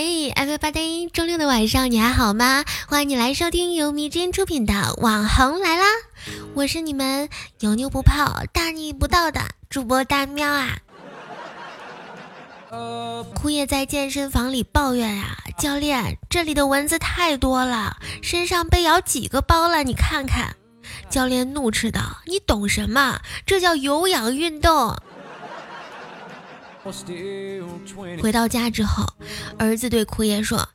嗨，everybody！周六的晚上你还好吗？欢迎你来收听由迷之音出品的《网红来啦》，我是你们有妞不泡、大逆不道的主播大喵啊！枯叶在健身房里抱怨呀：“教练，这里的蚊子太多了，身上被咬几个包了？你看看。”教练怒斥道：“你懂什么？这叫有氧运动。”回到家之后，儿子对枯叶说：“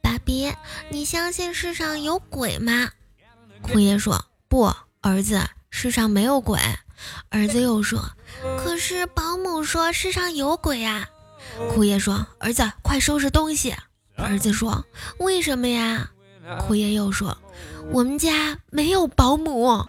爸比，你相信世上有鬼吗？”枯叶说：“不，儿子，世上没有鬼。”儿子又说：“可是保姆说世上有鬼啊。”枯叶说：“儿子，快收拾东西。”儿子说：“为什么呀？”枯叶又说：“我们家没有保姆。”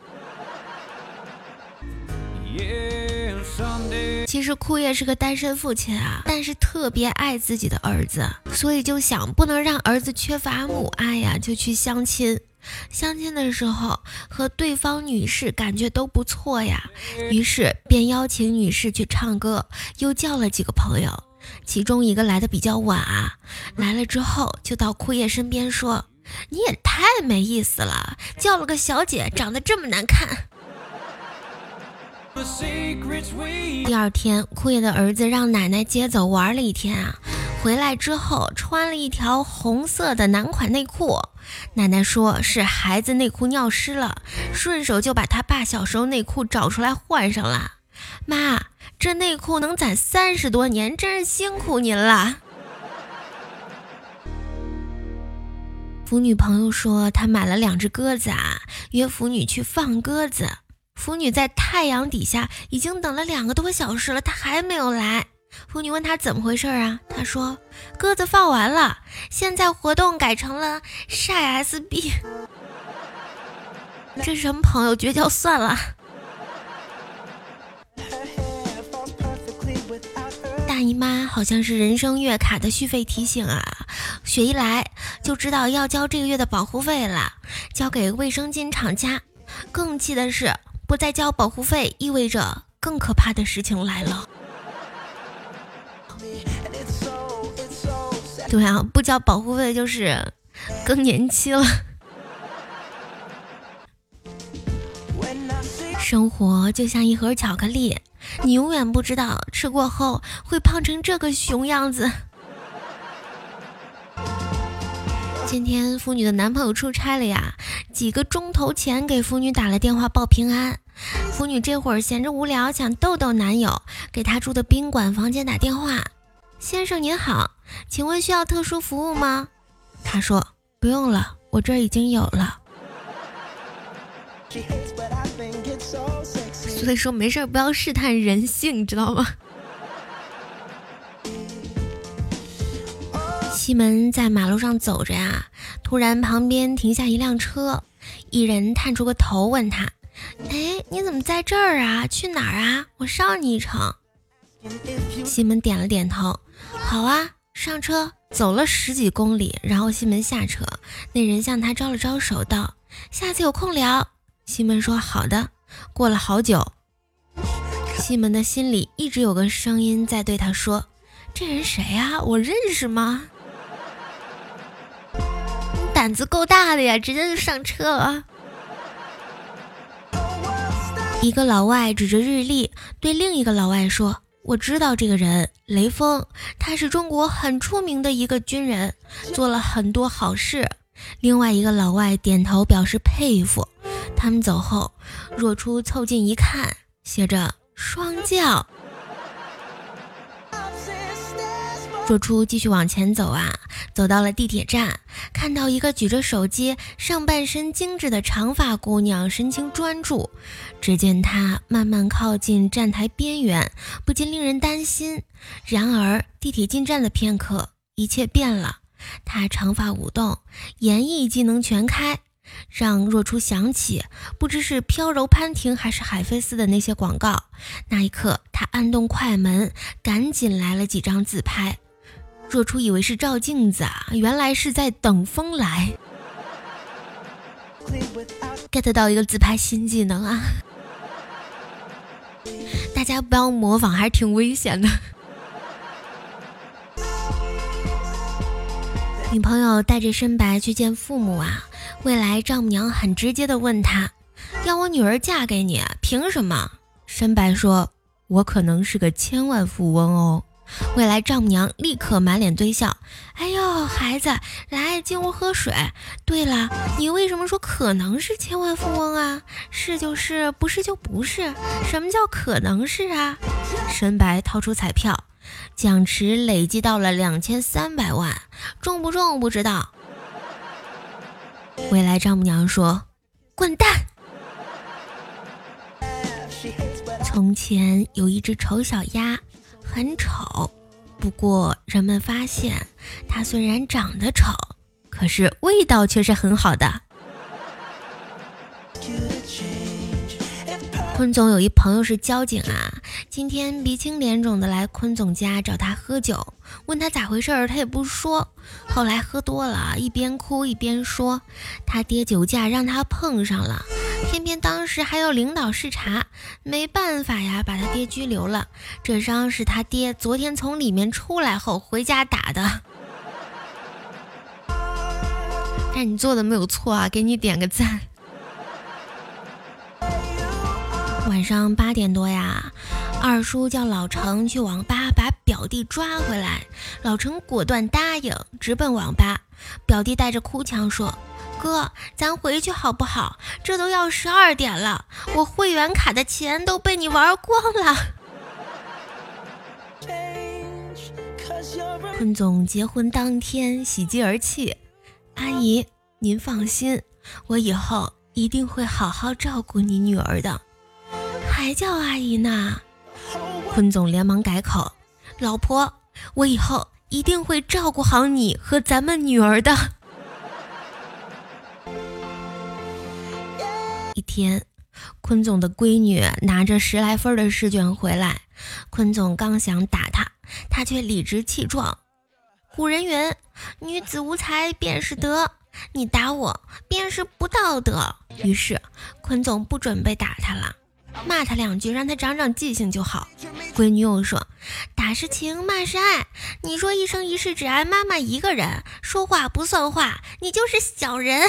其实枯叶是个单身父亲啊，但是特别爱自己的儿子，所以就想不能让儿子缺乏母爱呀，就去相亲。相亲的时候和对方女士感觉都不错呀，于是便邀请女士去唱歌，又叫了几个朋友。其中一个来的比较晚啊，来了之后就到枯叶身边说：“你也太没意思了，叫了个小姐，长得这么难看。”第二天，枯叶的儿子让奶奶接走玩了一天啊，回来之后穿了一条红色的男款内裤，奶奶说是孩子内裤尿湿了，顺手就把他爸小时候内裤找出来换上了。妈，这内裤能攒三十多年，真是辛苦您了。腐女朋友说她买了两只鸽子啊，约腐女去放鸽子。腐女在太阳底下已经等了两个多小时了，他还没有来。腐女问他怎么回事啊？他说鸽子放完了，现在活动改成了晒 SB。这什么朋友？绝交算了。大姨妈好像是人生月卡的续费提醒啊，雪一来就知道要交这个月的保护费了，交给卫生巾厂家。更气的是。不再交保护费，意味着更可怕的事情来了。对啊，不交保护费就是更年期了。生活就像一盒巧克力，你永远不知道吃过后会胖成这个熊样子。今天妇女的男朋友出差了呀，几个钟头前给妇女打了电话报平安。妇女这会儿闲着无聊，想逗逗男友，给他住的宾馆房间打电话。先生您好，请问需要特殊服务吗？他说不用了，我这儿已经有了。所以说没事不要试探人性，知道吗？西门在马路上走着呀，突然旁边停下一辆车，一人探出个头问他：“哎，你怎么在这儿啊？去哪儿啊？我捎你一程。”西门点了点头：“好啊。”上车，走了十几公里，然后西门下车，那人向他招了招手，道：“下次有空聊。”西门说：“好的。”过了好久，西门的心里一直有个声音在对他说：“这人谁啊？我认识吗？”胆子够大的呀，直接就上车了啊。一个老外指着日历对另一个老外说：“我知道这个人，雷锋，他是中国很出名的一个军人，做了很多好事。”另外一个老外点头表示佩服。他们走后，若初凑近一看，写着“双降”。若初继续往前走啊，走到了地铁站，看到一个举着手机、上半身精致的长发姑娘，神情专注。只见她慢慢靠近站台边缘，不禁令人担心。然而地铁进站的片刻，一切变了。她长发舞动，演绎技能全开，让若初想起不知是飘柔潘婷还是海飞丝的那些广告。那一刻，她按动快门，赶紧来了几张自拍。若初以为是照镜子啊，原来是在等风来。get 到一个自拍新技能啊！大家不要模仿，还是挺危险的。女朋友带着申白去见父母啊，未来丈母娘很直接的问他，要我女儿嫁给你，凭什么？申白说，我可能是个千万富翁哦。未来丈母娘立刻满脸堆笑，哎呦，孩子，来进屋喝水。对了，你为什么说可能是千万富翁啊？是就是，不是就不是。什么叫可能是啊？深白掏出彩票，奖池累计到了两千三百万，中不中不知道。未来丈母娘说：“滚蛋！”从前有一只丑小鸭。很丑，不过人们发现它虽然长得丑，可是味道却是很好的。坤总有一朋友是交警啊，今天鼻青脸肿的来坤总家找他喝酒，问他咋回事儿，他也不说。后来喝多了，一边哭一边说，他爹酒驾让他碰上了。偏偏当时还有领导视察，没办法呀，把他爹拘留了。这伤是他爹昨天从里面出来后回家打的。但你做的没有错啊，给你点个赞。晚上八点多呀，二叔叫老程去网吧把表弟抓回来，老程果断答应，直奔网吧。表弟带着哭腔说。哥，咱回去好不好？这都要十二点了，我会员卡的钱都被你玩光了。坤总结婚当天喜极而泣，阿姨您放心，我以后一定会好好照顾你女儿的。还叫阿姨呢？坤总连忙改口，老婆，我以后一定会照顾好你和咱们女儿的。一天，坤总的闺女拿着十来分的试卷回来，坤总刚想打她，她却理直气壮。古人云：“女子无才便是德。”你打我便是不道德。于是，坤总不准备打她了，骂她两句，让她长长记性就好。闺女又说：“打是情，骂是爱。你说一生一世只爱妈妈一个人，说话不算话，你就是小人。”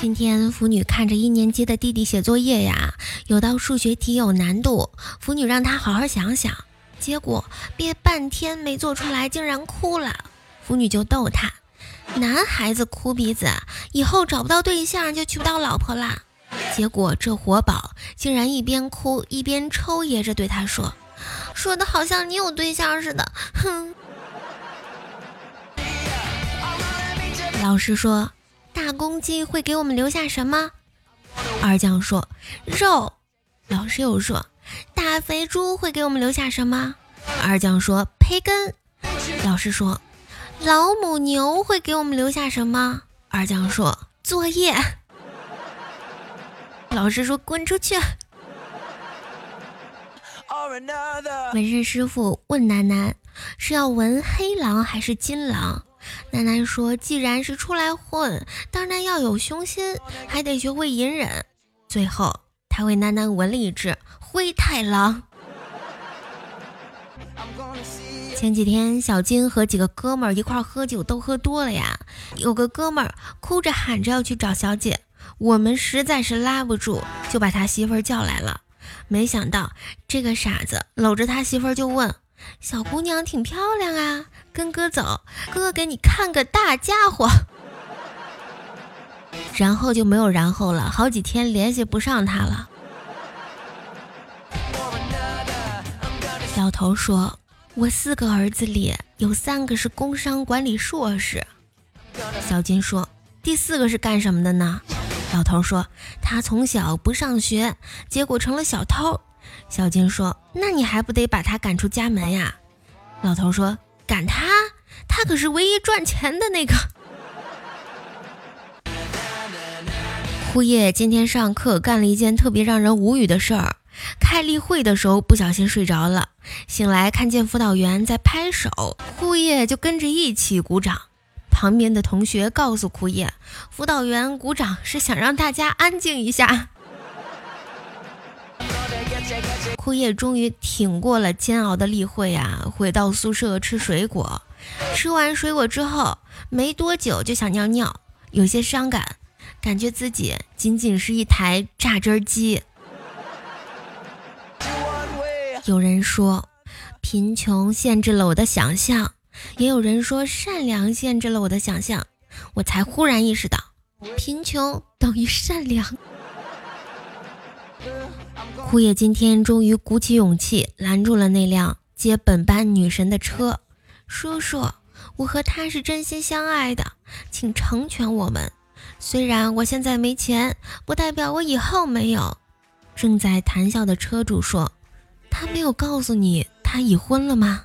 今天腐女看着一年级的弟弟写作业呀，有道数学题有难度，腐女让他好好想想，结果憋半天没做出来，竟然哭了。腐女就逗他，男孩子哭鼻子，以后找不到对象就娶不到老婆啦。结果这活宝竟然一边哭一边抽噎着对他说，说的好像你有对象似的，哼。老师说。大公鸡会给我们留下什么？二将说肉。老师又说大肥猪会给我们留下什么？二将说培根。老师说老母牛会给我们留下什么？二将说作业。老师说滚出去。纹身师傅问楠楠是要纹黑狼还是金狼？楠楠说：“既然是出来混，当然要有雄心，还得学会隐忍。”最后，他为楠楠纹了一只灰太狼。前几天，小金和几个哥们儿一块喝酒，都喝多了呀。有个哥们儿哭着喊着要去找小姐，我们实在是拉不住，就把他媳妇儿叫来了。没想到，这个傻子搂着他媳妇儿就问。小姑娘挺漂亮啊，跟哥走，哥给你看个大家伙。然后就没有然后了，好几天联系不上他了。老头说：“我四个儿子里有三个是工商管理硕士。”小金说：“第四个是干什么的呢？”老头说：“他从小不上学，结果成了小偷。”小金说：“那你还不得把他赶出家门呀？”老头说：“赶他？他可是唯一赚钱的那个。”枯叶今天上课干了一件特别让人无语的事儿，开例会的时候不小心睡着了，醒来看见辅导员在拍手，枯叶就跟着一起鼓掌。旁边的同学告诉枯叶，辅导员鼓掌是想让大家安静一下。枯叶终于挺过了煎熬的例会啊，回到宿舍吃水果。吃完水果之后，没多久就想尿尿，有些伤感，感觉自己仅仅是一台榨汁机。有人说，贫穷限制了我的想象，也有人说善良限制了我的想象。我才忽然意识到，贫穷等于善良。枯叶今天终于鼓起勇气拦住了那辆接本班女神的车。叔叔，我和她是真心相爱的，请成全我们。虽然我现在没钱，不代表我以后没有。正在谈笑的车主说：“他没有告诉你他已婚了吗？”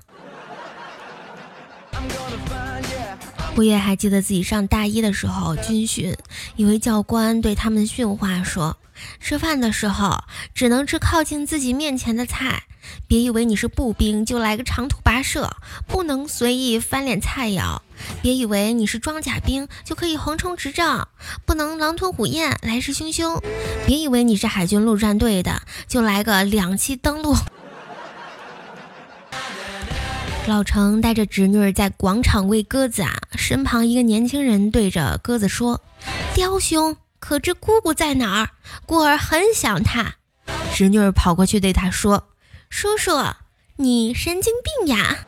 枯叶还记得自己上大一的时候军训，一位教官对他们训话说：“吃饭的时候只能吃靠近自己面前的菜，别以为你是步兵就来个长途跋涉，不能随意翻脸菜肴；别以为你是装甲兵就可以横冲直撞，不能狼吞虎咽来势汹汹；别以为你是海军陆战队的就来个两栖登陆。”老程带着侄女在广场喂鸽子啊，身旁一个年轻人对着鸽子说：“雕兄，可知姑姑在哪儿？孤儿很想她。”侄女儿跑过去对他说：“叔叔，你神经病呀！”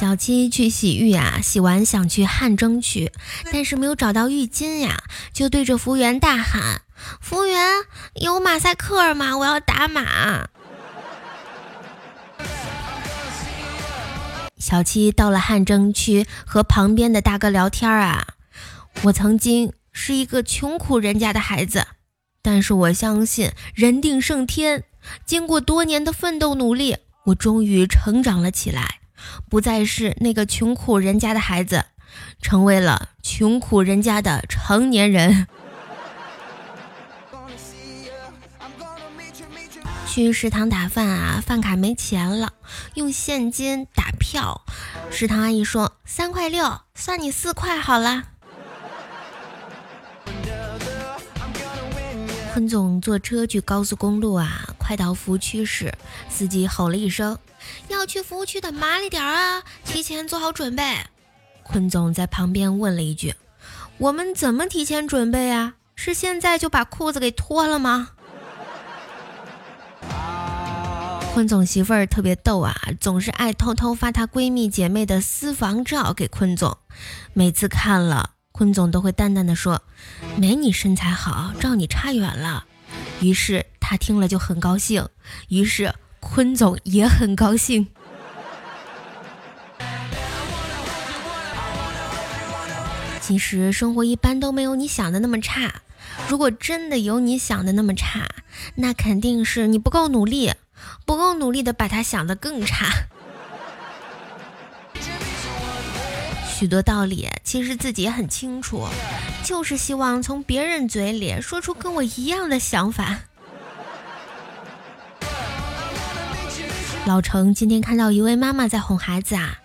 小七去洗浴啊，洗完想去汗蒸去，但是没有找到浴巾呀，就对着服务员大喊：“服务员，有马赛克吗？我要打码。”小七到了汗蒸区，和旁边的大哥聊天啊。我曾经是一个穷苦人家的孩子，但是我相信人定胜天。经过多年的奋斗努力，我终于成长了起来，不再是那个穷苦人家的孩子，成为了穷苦人家的成年人。去食堂打饭啊，饭卡没钱了，用现金打票。食堂阿姨说三块六，算你四块好了。坤总坐车去高速公路啊，快到服务区时，司机吼了一声：“要去服务区的麻利点啊，提前做好准备。”坤总在旁边问了一句：“我们怎么提前准备啊？是现在就把裤子给脱了吗？”坤总媳妇儿特别逗啊，总是爱偷偷发她闺蜜姐妹的私房照给坤总。每次看了，坤总都会淡淡的说：“没你身材好，照你差远了。”于是他听了就很高兴，于是坤总也很高兴。其实生活一般都没有你想的那么差。如果真的有你想的那么差，那肯定是你不够努力。不够努力的，把他想的更差。许多道理其实自己也很清楚，就是希望从别人嘴里说出跟我一样的想法。老程今天看到一位妈妈在哄孩子啊，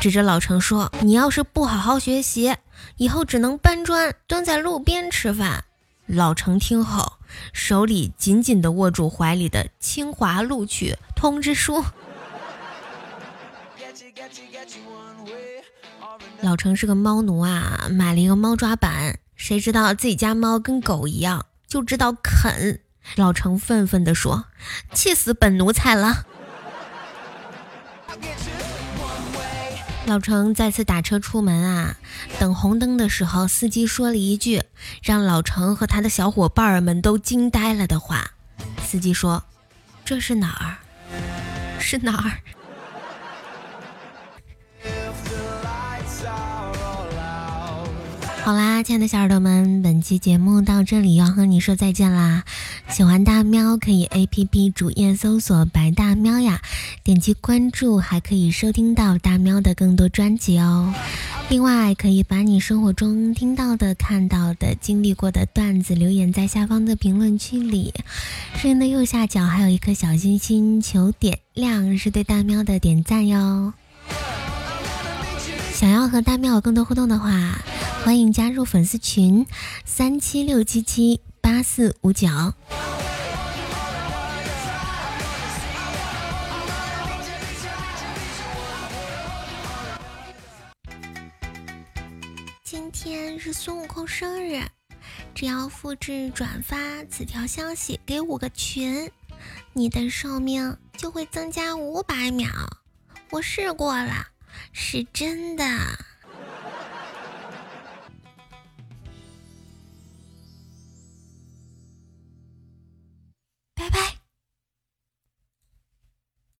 指着老程说：“你要是不好好学习，以后只能搬砖蹲在路边吃饭。”老程听后。手里紧紧地握住怀里的清华录取通知书。老程是个猫奴啊，买了一个猫抓板，谁知道自己家猫跟狗一样，就知道啃。老程愤愤地说：“气死本奴才了。”老程再次打车出门啊，等红灯的时候，司机说了一句让老程和他的小伙伴们都惊呆了的话。司机说：“这是哪儿？是哪儿？”好啦，亲爱的小耳朵们，本期节目到这里要和你说再见啦！喜欢大喵可以 A P P 主页搜索“白大喵”呀，点击关注还可以收听到大喵的更多专辑哦。另外，可以把你生活中听到的、看到的、经历过的段子留言在下方的评论区里。视频的右下角还有一颗小心心，求点亮，是对大喵的点赞哟。想要和大喵有更多互动的话。欢迎加入粉丝群三七六七七八四五九。今天是孙悟空生日，只要复制转发此条消息给五个群，你的寿命就会增加五百秒。我试过了，是真的。